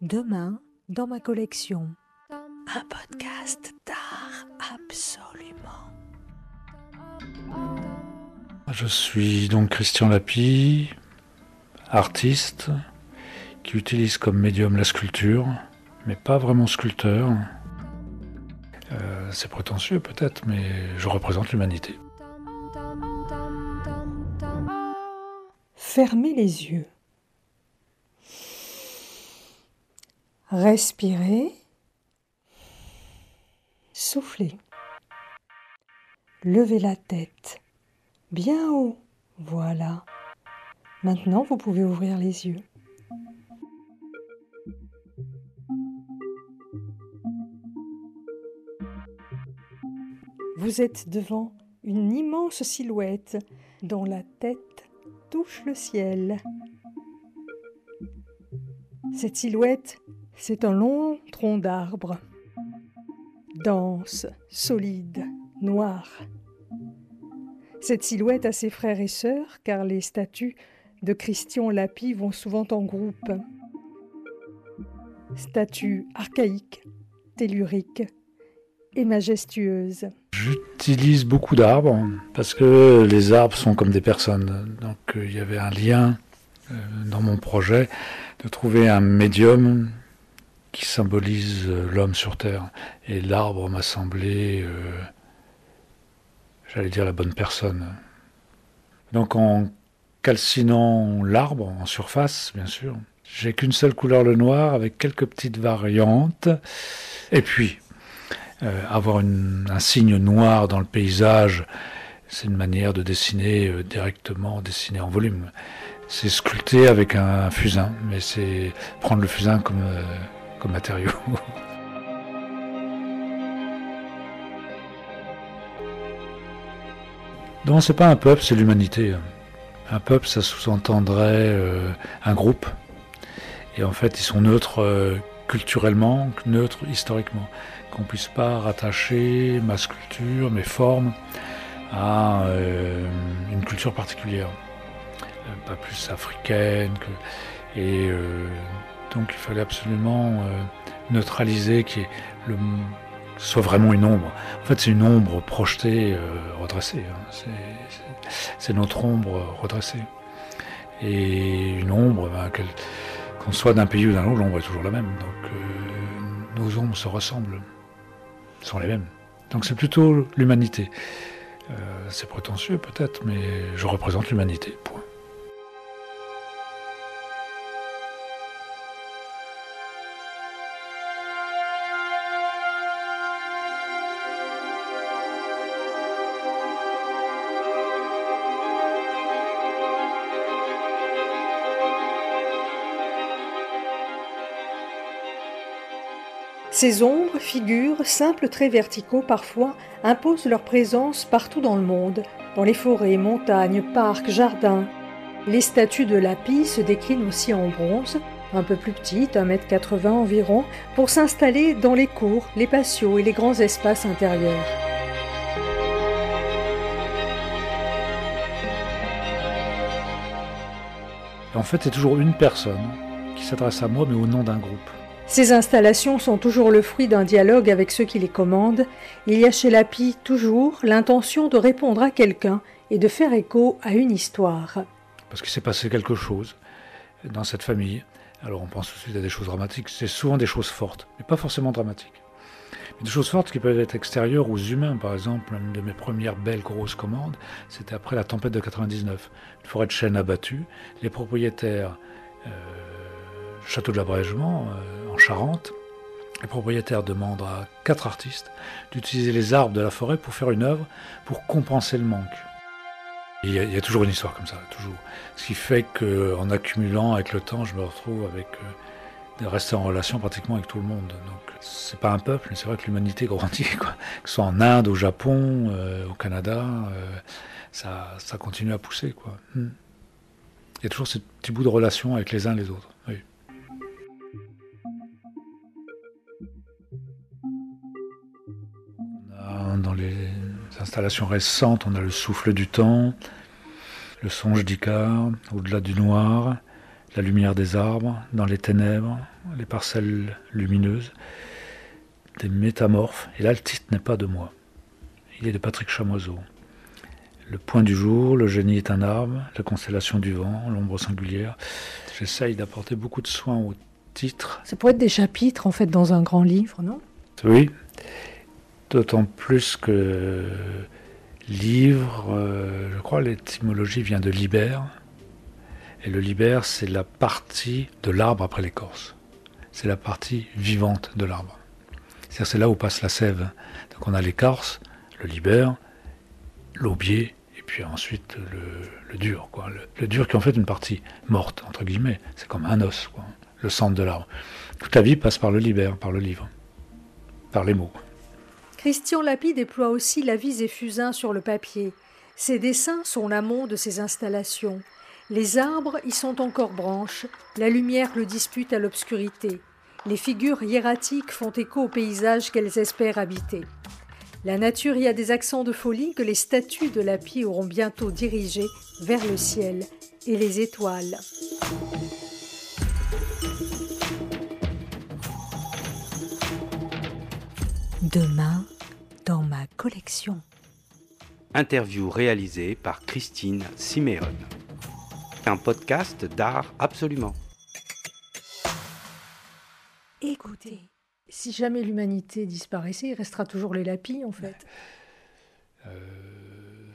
Demain, dans ma collection, un podcast d'art absolument. Je suis donc Christian Lapie, artiste qui utilise comme médium la sculpture, mais pas vraiment sculpteur. Euh, c'est prétentieux peut-être, mais je représente l'humanité. Fermez les yeux. Respirez. Soufflez. Levez la tête. Bien haut. Voilà. Maintenant, vous pouvez ouvrir les yeux. Vous êtes devant une immense silhouette dont la tête touche le ciel. Cette silhouette c'est un long tronc d'arbre, dense, solide, noir. Cette silhouette a ses frères et sœurs, car les statues de Christian Lapie vont souvent en groupe. Statues archaïques, telluriques et majestueuses. J'utilise beaucoup d'arbres parce que les arbres sont comme des personnes. Donc euh, il y avait un lien euh, dans mon projet de trouver un médium qui symbolise euh, l'homme sur Terre. Et l'arbre m'a semblé, euh, j'allais dire, la bonne personne. Donc en calcinant l'arbre en surface, bien sûr, j'ai qu'une seule couleur, le noir, avec quelques petites variantes. Et puis, euh, avoir un signe noir dans le paysage, c'est une manière de dessiner directement, dessiner en volume. C'est sculpter avec un fusain, mais c'est prendre le fusain comme comme matériau. Non, c'est pas un peuple, c'est l'humanité. Un peuple, ça sous-entendrait euh, un groupe. Et en fait, ils sont neutres euh, culturellement, neutres historiquement. Qu'on puisse pas rattacher ma sculpture, mes formes à euh, une culture particulière. pas plus africaine. Et donc il fallait absolument euh, neutraliser, qui le, soit vraiment une ombre. En fait, c'est une ombre projetée, euh, redressée. Hein. C'est notre ombre redressée. Et une ombre, ben, qu'on soit d'un pays ou d'un autre, l'ombre est toujours la même. Donc euh, nos ombres se ressemblent, sont les mêmes. Donc c'est plutôt l'humanité. c'est prétentieux peut-être, mais je représente l'humanité. Point. Ces ombres, figures, simples traits verticaux parfois, imposent leur présence partout dans le monde, dans les forêts, montagnes, parcs, jardins. Les statues de Lapis se déclinent aussi en bronze, un peu plus petites, 1m80 environ, pour s'installer dans les cours, les patios et les grands espaces intérieurs. En fait, c'est toujours une personne qui s'adresse à moi, mais au nom d'un groupe. Ces installations sont toujours le fruit d'un dialogue avec ceux qui les commandent. Il y a chez Lapi toujours l'intention de répondre à quelqu'un et de faire écho à une histoire. Parce qu'il s'est passé quelque chose dans cette famille. Alors on pense tout de suite à des choses dramatiques. C'est souvent des choses fortes, mais pas forcément dramatiques. Mais des choses fortes qui peuvent être extérieures aux humains. Par exemple, une de mes premières belles grosses commandes, c'était après la tempête de 99. Une forêt de chênes abattue. Les propriétaires euh, château de l'Abrègement, euh, Charente, les propriétaires demandent à quatre artistes d'utiliser les arbres de la forêt pour faire une œuvre pour compenser le manque. Il y, a, toujours une histoire comme ça, toujours. Ce qui fait qu'en accumulant avec le temps, je me retrouve avec euh, de rester en relation pratiquement avec tout le monde. Donc c'est pas un peuple, mais c'est vrai que l'humanité grandit, quoi. Que ce soit en Inde, au Japon, euh, au Canada, ça, ça, continue à pousser, quoi. Hmm. Il y a toujours ce petit bout de relation avec les uns et les autres. Installations récentes, on a le souffle du temps, le songe d'Icare, au-delà du noir, la lumière des arbres, dans les ténèbres, les parcelles lumineuses, des métamorphes. Et là, le titre n'est pas de moi. Il est de Patrick Chamoiseau. Le point du jour, le génie est un arbre, la constellation du vent, l'ombre singulière. J'essaye d'apporter beaucoup de soin au titre. Ça pourrait être des chapitres, en fait, dans un grand livre, non? Oui, d'autant plus que livre, euh, je crois l'étymologie vient de libère, et le libère, c'est la partie de l'arbre après l'écorce. C'est la partie vivante de l'arbre. C'est là où passe la sève. Donc on a l'écorce, le libère, l'aubier, et puis ensuite le, dur. Quoi. Le, dur qui est en fait une partie morte, entre guillemets. C'est comme un os, quoi. le centre de l'arbre. Toute la vie passe par le libère, par le livre, par les mots. Christian Lapie déploie aussi la vis et fusain sur le papier. Ses dessins sont l'amont de ses installations. Les arbres y sont encore branches, la lumière le dispute à l'obscurité. Les figures hiératiques font écho au paysage qu'elles espèrent habiter. La nature y a des accents de folie que les statues de Lapie auront bientôt dirigés vers le ciel et les étoiles. Demain, dans ma collection. Interview réalisée par Christine Siméon un podcast d'art absolument. Écoutez, si jamais l'humanité disparaissait, il restera toujours les lapis en fait. Euh,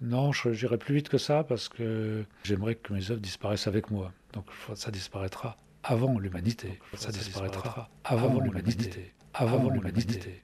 non, j'irai plus vite que ça parce que j'aimerais que mes œuvres disparaissent avec moi. Donc ça disparaîtra avant l'humanité. Ça disparaîtra avant l'humanité. Avant l'humanité.